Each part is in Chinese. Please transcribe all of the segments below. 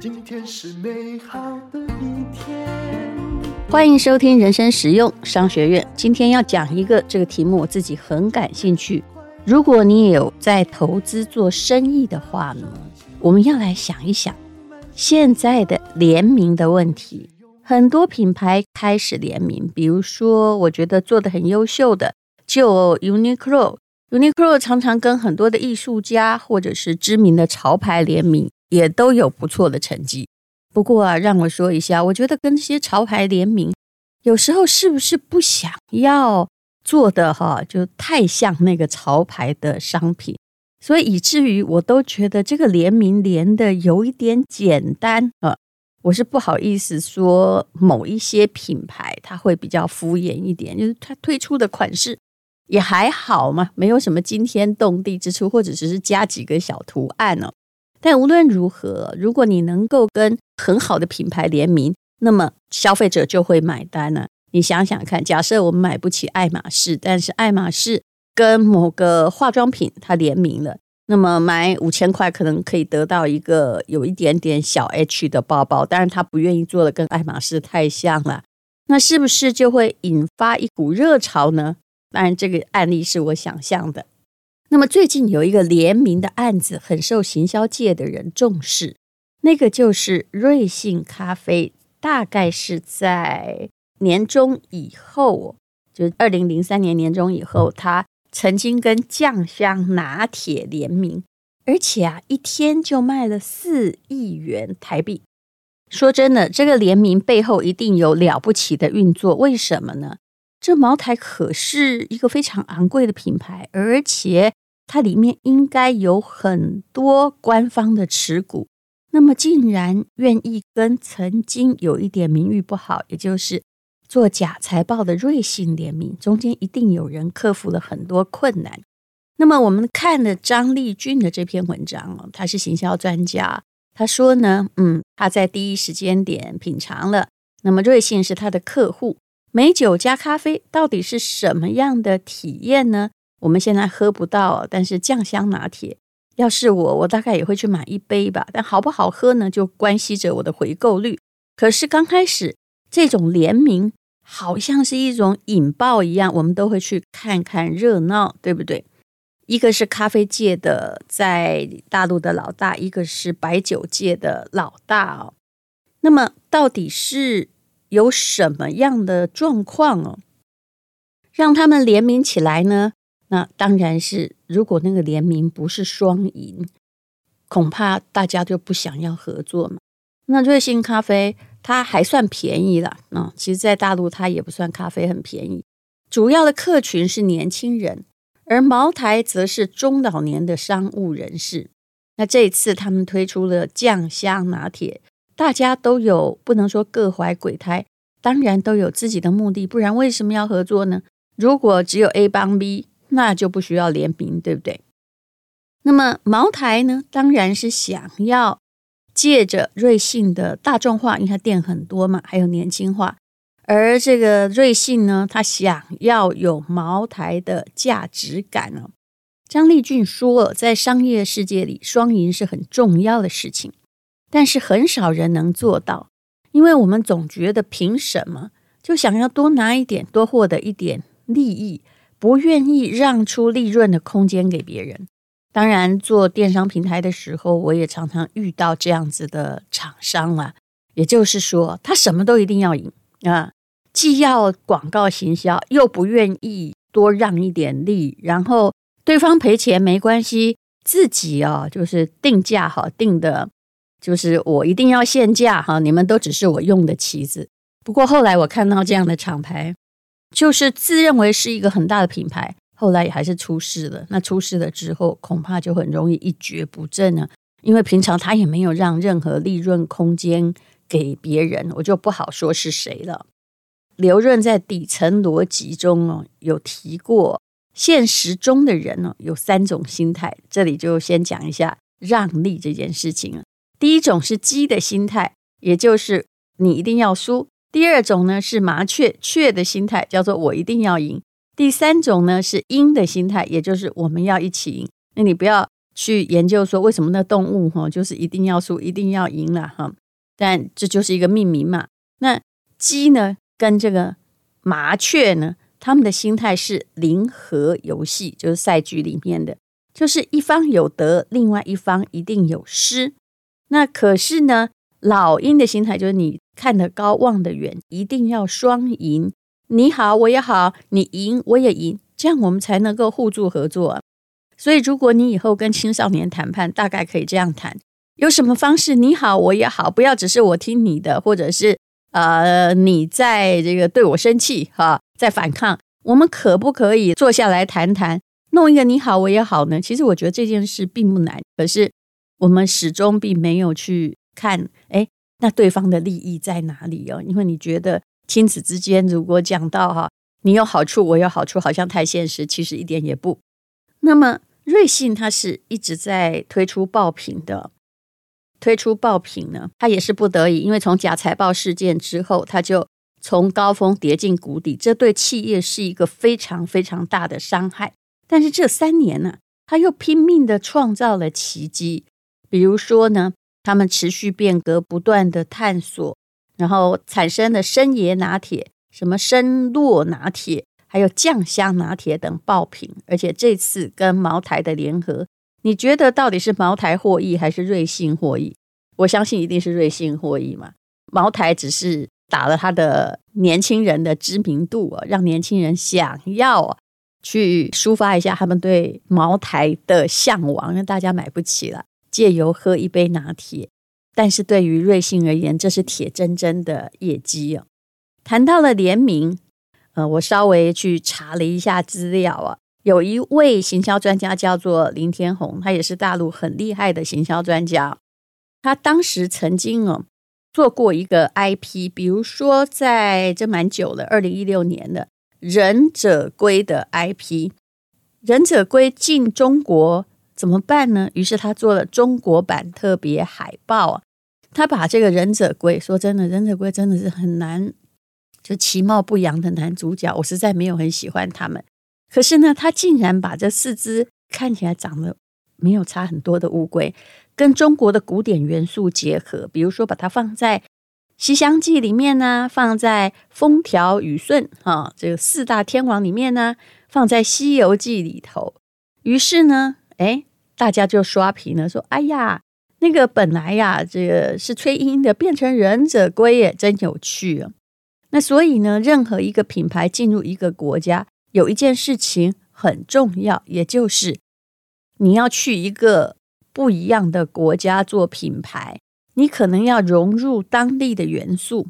今天是美好的一天。欢迎收听人生实用商学院。今天要讲一个这个题目，我自己很感兴趣。如果你也有在投资做生意的话呢，我们要来想一想现在的联名的问题。很多品牌开始联名，比如说我觉得做的很优秀的，就 Uniqlo。Uniqlo 常常跟很多的艺术家或者是知名的潮牌联名。也都有不错的成绩。不过啊，让我说一下，我觉得跟这些潮牌联名，有时候是不是不想要做的哈，就太像那个潮牌的商品，所以以至于我都觉得这个联名连的有一点简单啊。我是不好意思说某一些品牌它会比较敷衍一点，就是它推出的款式也还好嘛，没有什么惊天动地之处，或者只是加几个小图案哦。但无论如何，如果你能够跟很好的品牌联名，那么消费者就会买单了。你想想看，假设我们买不起爱马仕，但是爱马仕跟某个化妆品它联名了，那么买五千块可能可以得到一个有一点点小 H 的包包，当然他不愿意做的跟爱马仕太像了，那是不是就会引发一股热潮呢？当然，这个案例是我想象的。那么最近有一个联名的案子，很受行销界的人重视，那个就是瑞幸咖啡，大概是在年中以后，就二零零三年年中以后，他曾经跟酱香拿铁联名，而且啊，一天就卖了四亿元台币。说真的，这个联名背后一定有了不起的运作，为什么呢？这茅台可是一个非常昂贵的品牌，而且。它里面应该有很多官方的持股，那么竟然愿意跟曾经有一点名誉不好，也就是做假财报的瑞幸联名，中间一定有人克服了很多困难。那么我们看了张丽俊的这篇文章哦，他是行销专家，他说呢，嗯，他在第一时间点品尝了，那么瑞幸是他的客户，美酒加咖啡到底是什么样的体验呢？我们现在喝不到，但是酱香拿铁，要是我，我大概也会去买一杯吧。但好不好喝呢，就关系着我的回购率。可是刚开始这种联名，好像是一种引爆一样，我们都会去看看热闹，对不对？一个是咖啡界的在大陆的老大，一个是白酒界的老大哦。那么到底是有什么样的状况哦，让他们联名起来呢？那当然是，如果那个联名不是双赢，恐怕大家就不想要合作嘛。那瑞幸咖啡它还算便宜了，嗯，其实，在大陆它也不算咖啡很便宜，主要的客群是年轻人，而茅台则是中老年的商务人士。那这一次他们推出了酱香拿铁，大家都有不能说各怀鬼胎，当然都有自己的目的，不然为什么要合作呢？如果只有 A 帮 B。那就不需要联名，对不对？那么茅台呢，当然是想要借着瑞幸的大众化，因为它店很多嘛，还有年轻化。而这个瑞幸呢，它想要有茅台的价值感哦。张立俊说，在商业世界里，双赢是很重要的事情，但是很少人能做到，因为我们总觉得凭什么就想要多拿一点，多获得一点利益。不愿意让出利润的空间给别人。当然，做电商平台的时候，我也常常遇到这样子的厂商啊。也就是说，他什么都一定要赢啊，既要广告行销，又不愿意多让一点利。然后对方赔钱没关系，自己啊就是定价好定的，就是我一定要限价哈，你们都只是我用的棋子。不过后来我看到这样的厂牌。就是自认为是一个很大的品牌，后来也还是出事了。那出事了之后，恐怕就很容易一蹶不振了。因为平常他也没有让任何利润空间给别人，我就不好说是谁了。刘润在底层逻辑中哦，有提过，现实中的人哦，有三种心态。这里就先讲一下让利这件事情。第一种是鸡的心态，也就是你一定要输。第二种呢是麻雀雀的心态，叫做我一定要赢。第三种呢是鹰的心态，也就是我们要一起赢。那你不要去研究说为什么那动物哈就是一定要输，一定要赢了哈。但这就是一个命名嘛。那鸡呢，跟这个麻雀呢，他们的心态是零和游戏，就是赛局里面的，就是一方有得，另外一方一定有失。那可是呢，老鹰的心态就是你看得高，望得远，一定要双赢。你好，我也好，你赢我也赢，这样我们才能够互助合作。所以，如果你以后跟青少年谈判，大概可以这样谈：有什么方式？你好，我也好，不要只是我听你的，或者是呃，你在这个对我生气哈，在反抗。我们可不可以坐下来谈谈，弄一个你好，我也好呢？其实我觉得这件事并不难，可是我们始终并没有去看，哎，那对方的利益在哪里哦？因为你觉得。亲子之间，如果讲到哈，你有好处，我有好处，好像太现实，其实一点也不。那么瑞信它是一直在推出爆品的，推出爆品呢，它也是不得已，因为从假财报事件之后，它就从高峰跌进谷底，这对企业是一个非常非常大的伤害。但是这三年呢，它又拼命的创造了奇迹，比如说呢，他们持续变革，不断的探索。然后产生了深椰拿铁、什么深酪拿铁，还有酱香拿铁等爆品，而且这次跟茅台的联合，你觉得到底是茅台获益还是瑞幸获益？我相信一定是瑞幸获益嘛。茅台只是打了他的年轻人的知名度啊，让年轻人想要去抒发一下他们对茅台的向往，让大家买不起了，借由喝一杯拿铁。但是对于瑞幸而言，这是铁铮铮的业绩哦。谈到了联名，呃，我稍微去查了一下资料啊，有一位行销专家叫做林天鸿，他也是大陆很厉害的行销专家。他当时曾经哦做过一个 IP，比如说在这蛮久了，二零一六年的忍者龟的 IP，忍者龟进中国。怎么办呢？于是他做了中国版特别海报啊，他把这个忍者龟，说真的，忍者龟真的是很难，就其貌不扬的男主角，我实在没有很喜欢他们。可是呢，他竟然把这四只看起来长得没有差很多的乌龟，跟中国的古典元素结合，比如说把它放在《西厢记》里面呢，放在风调雨顺哈这个四大天王里面呢，放在《西游记》里头。于是呢。哎，大家就刷屏了，说：“哎呀，那个本来呀，这个是崔莺的，变成忍者龟耶，真有趣啊！”那所以呢，任何一个品牌进入一个国家，有一件事情很重要，也就是你要去一个不一样的国家做品牌，你可能要融入当地的元素，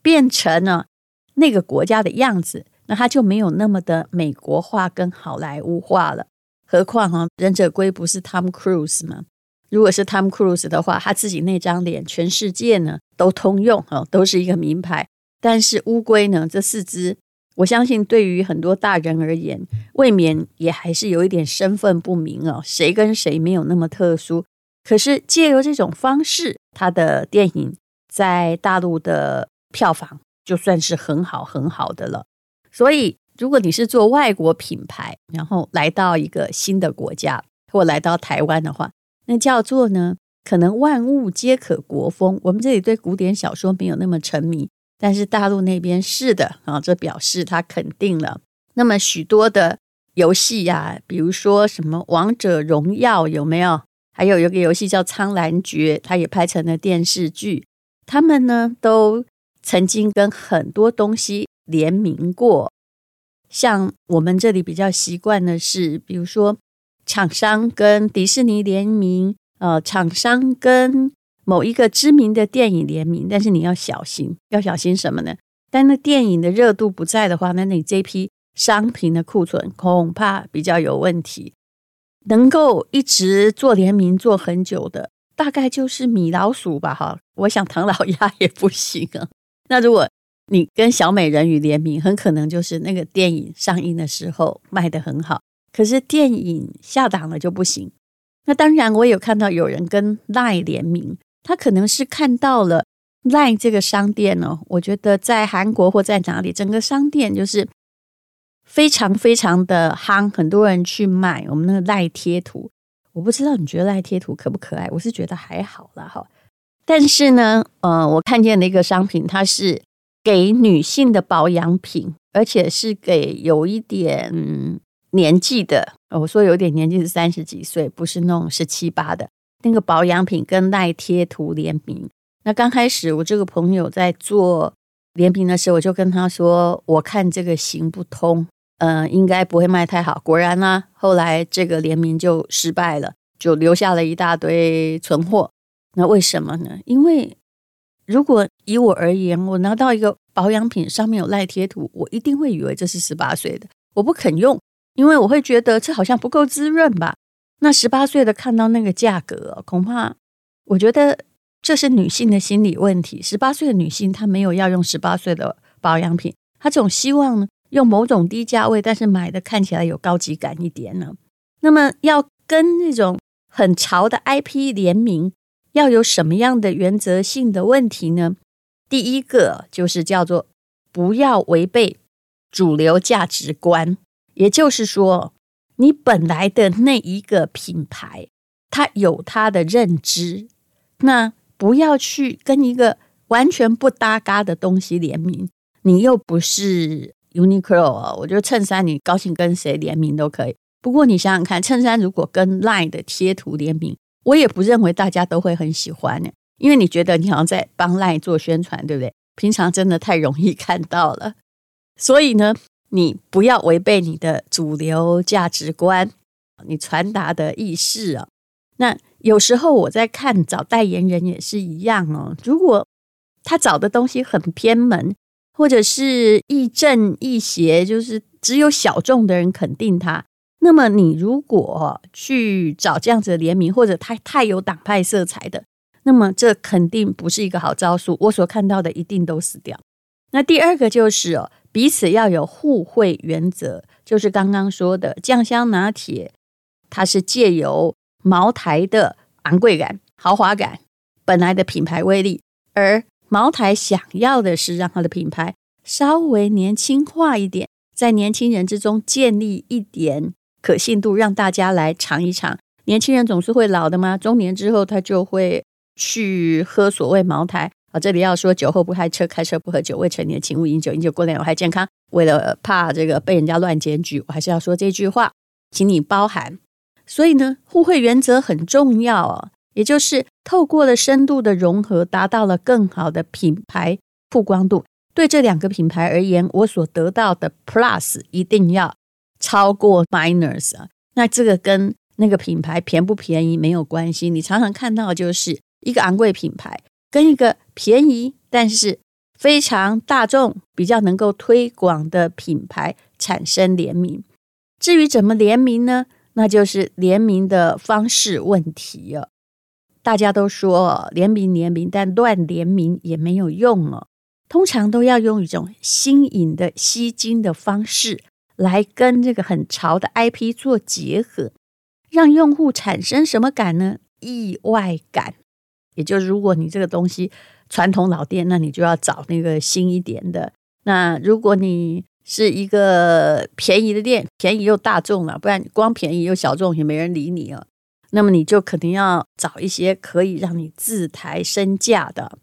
变成了那个国家的样子，那它就没有那么的美国化跟好莱坞化了。何况哈，忍者龟不是 Tom Cruise 吗？如果是 Tom Cruise 的话，他自己那张脸，全世界呢都通用哈，都是一个名牌。但是乌龟呢，这四只，我相信对于很多大人而言，未免也还是有一点身份不明哦，谁跟谁没有那么特殊。可是借由这种方式，他的电影在大陆的票房就算是很好很好的了，所以。如果你是做外国品牌，然后来到一个新的国家，或来到台湾的话，那叫做呢，可能万物皆可国风。我们这里对古典小说没有那么沉迷，但是大陆那边是的啊，这表示他肯定了。那么许多的游戏呀，比如说什么王者荣耀有没有？还有一个游戏叫苍兰诀，它也拍成了电视剧。他们呢，都曾经跟很多东西联名过。像我们这里比较习惯的是，比如说厂商跟迪士尼联名，呃，厂商跟某一个知名的电影联名，但是你要小心，要小心什么呢？但那电影的热度不在的话，那你这批商品的库存恐怕比较有问题。能够一直做联名做很久的，大概就是米老鼠吧，哈，我想唐老鸭也不行啊。那如果你跟小美人鱼联名，很可能就是那个电影上映的时候卖得很好，可是电影下档了就不行。那当然，我有看到有人跟 LINE 联名，他可能是看到了 LINE 这个商店哦，我觉得在韩国或在哪里，整个商店就是非常非常的夯，很多人去买我们那个 LINE 贴图，我不知道你觉得赖贴图可不可爱？我是觉得还好啦哈。但是呢，呃，我看见的一个商品，它是给女性的保养品，而且是给有一点年纪的。我说有点年纪是三十几岁，不是那种十七八的。那个保养品跟赖贴图联名。那刚开始我这个朋友在做联名的时候，我就跟他说：“我看这个行不通，嗯、呃，应该不会卖太好。”果然呢、啊，后来这个联名就失败了，就留下了一大堆存货。那为什么呢？因为如果以我而言，我拿到一个保养品上面有赖贴图，我一定会以为这是十八岁的，我不肯用，因为我会觉得这好像不够滋润吧。那十八岁的看到那个价格，恐怕我觉得这是女性的心理问题。十八岁的女性她没有要用十八岁的保养品，她总希望呢用某种低价位，但是买的看起来有高级感一点呢。那么要跟那种很潮的 IP 联名，要有什么样的原则性的问题呢？第一个就是叫做不要违背主流价值观，也就是说，你本来的那一个品牌，它有它的认知，那不要去跟一个完全不搭嘎的东西联名。你又不是 Uniqlo，我觉得衬衫你高兴跟谁联名都可以。不过你想想看，衬衫如果跟 LINE 的贴图联名，我也不认为大家都会很喜欢呢，因为你觉得你好像在帮 LINE 做宣传，对不对？平常真的太容易看到了，所以呢，你不要违背你的主流价值观，你传达的意识啊。那有时候我在看找代言人也是一样哦。如果他找的东西很偏门，或者是亦正亦邪，就是只有小众的人肯定他。那么你如果去找这样子的联名，或者太太有党派色彩的，那么这肯定不是一个好招数。我所看到的一定都死掉。那第二个就是哦，彼此要有互惠原则，就是刚刚说的酱香拿铁，它是借由茅台的昂贵感、豪华感，本来的品牌威力，而茅台想要的是让它的品牌稍微年轻化一点，在年轻人之中建立一点。可信度让大家来尝一尝，年轻人总是会老的吗？中年之后他就会去喝所谓茅台啊。这里要说酒后不开车，开车不喝酒，未成年请勿饮酒，饮酒过量有害健康。为了怕这个被人家乱检举，我还是要说这句话，请你包涵。所以呢，互惠原则很重要哦，也就是透过了深度的融合，达到了更好的品牌曝光度。对这两个品牌而言，我所得到的 plus 一定要。超过 minus 啊，那这个跟那个品牌便不便宜没有关系。你常常看到就是一个昂贵品牌跟一个便宜但是非常大众、比较能够推广的品牌产生联名。至于怎么联名呢？那就是联名的方式问题哦。大家都说联名联名，但乱联名也没有用哦。通常都要用一种新颖的吸睛的方式。来跟这个很潮的 IP 做结合，让用户产生什么感呢？意外感。也就是如果你这个东西传统老店，那你就要找那个新一点的。那如果你是一个便宜的店，便宜又大众了，不然光便宜又小众也没人理你啊。那么你就肯定要找一些可以让你自抬身价的。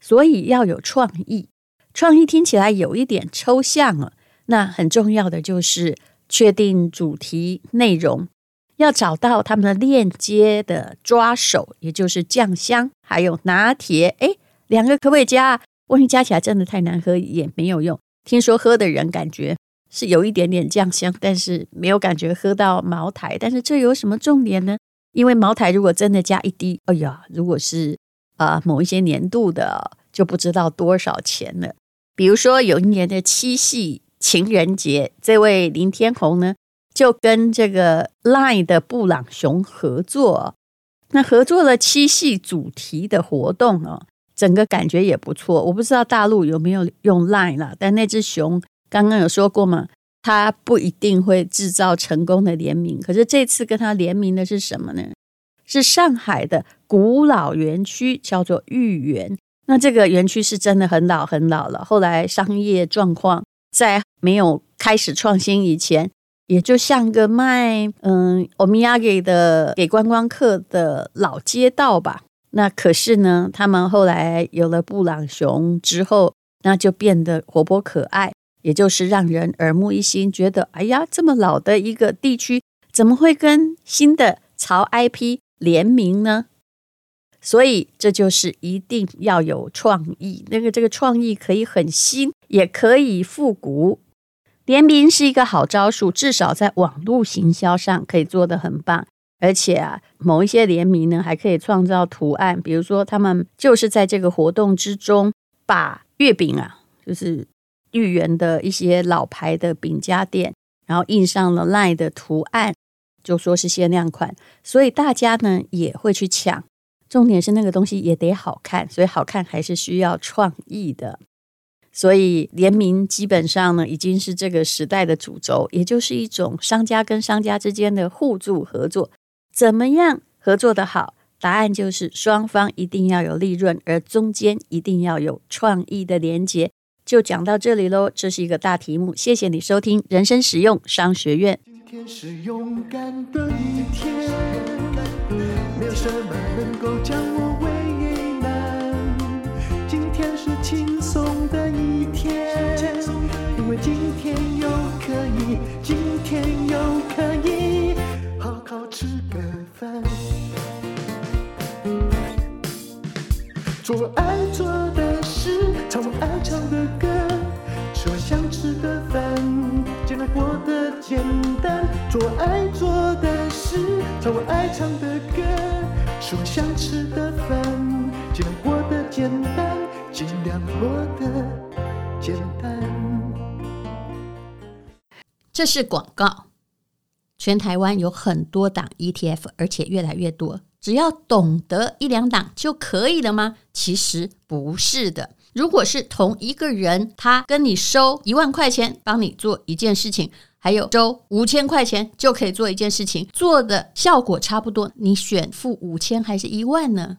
所以要有创意，创意听起来有一点抽象了。那很重要的就是确定主题内容，要找到他们的链接的抓手，也就是酱香还有拿铁。诶，两个可不可以加？万一加起来真的太难喝也没有用。听说喝的人感觉是有一点点酱香，但是没有感觉喝到茅台。但是这有什么重点呢？因为茅台如果真的加一滴，哎呀，如果是啊、某一些年度的，就不知道多少钱了。比如说有一年的七夕。情人节，这位林天红呢，就跟这个 LINE 的布朗熊合作，那合作了七夕主题的活动哦，整个感觉也不错。我不知道大陆有没有用 LINE 啦，但那只熊刚刚有说过嘛，它不一定会制造成功的联名。可是这次跟他联名的是什么呢？是上海的古老园区，叫做豫园。那这个园区是真的很老很老了，后来商业状况。在没有开始创新以前，也就像个卖嗯欧米亚给的给观光客的老街道吧。那可是呢，他们后来有了布朗熊之后，那就变得活泼可爱，也就是让人耳目一新，觉得哎呀，这么老的一个地区，怎么会跟新的潮 IP 联名呢？所以这就是一定要有创意，那个这个创意可以很新，也可以复古。联名是一个好招数，至少在网络行销上可以做得很棒。而且啊，某一些联名呢，还可以创造图案，比如说他们就是在这个活动之中，把月饼啊，就是芋圆的一些老牌的饼家店，然后印上了 LINE 的图案，就说是限量款，所以大家呢也会去抢。重点是那个东西也得好看，所以好看还是需要创意的。所以联名基本上呢，已经是这个时代的主轴，也就是一种商家跟商家之间的互助合作。怎么样合作的好？答案就是双方一定要有利润，而中间一定要有创意的连接。就讲到这里喽，这是一个大题目。谢谢你收听人生实用商学院。今天是勇敢的一天，没有什么能够将我为难。今天是轻松的一天，因为今天又可以，今天又可以好好吃个饭，做爱做的事，唱我爱唱的歌，吃我想吃的饭，尽量过得简单。做爱做的事，唱我爱唱的歌，吃我想吃的饭，尽量过得简单，尽量过得简单。这是广告。全台湾有很多档 ETF，而且越来越多。只要懂得一两档就可以了吗？其实不是的。如果是同一个人，他跟你收一万块钱，帮你做一件事情。还有周五千块钱就可以做一件事情，做的效果差不多，你选付五千还是一万呢？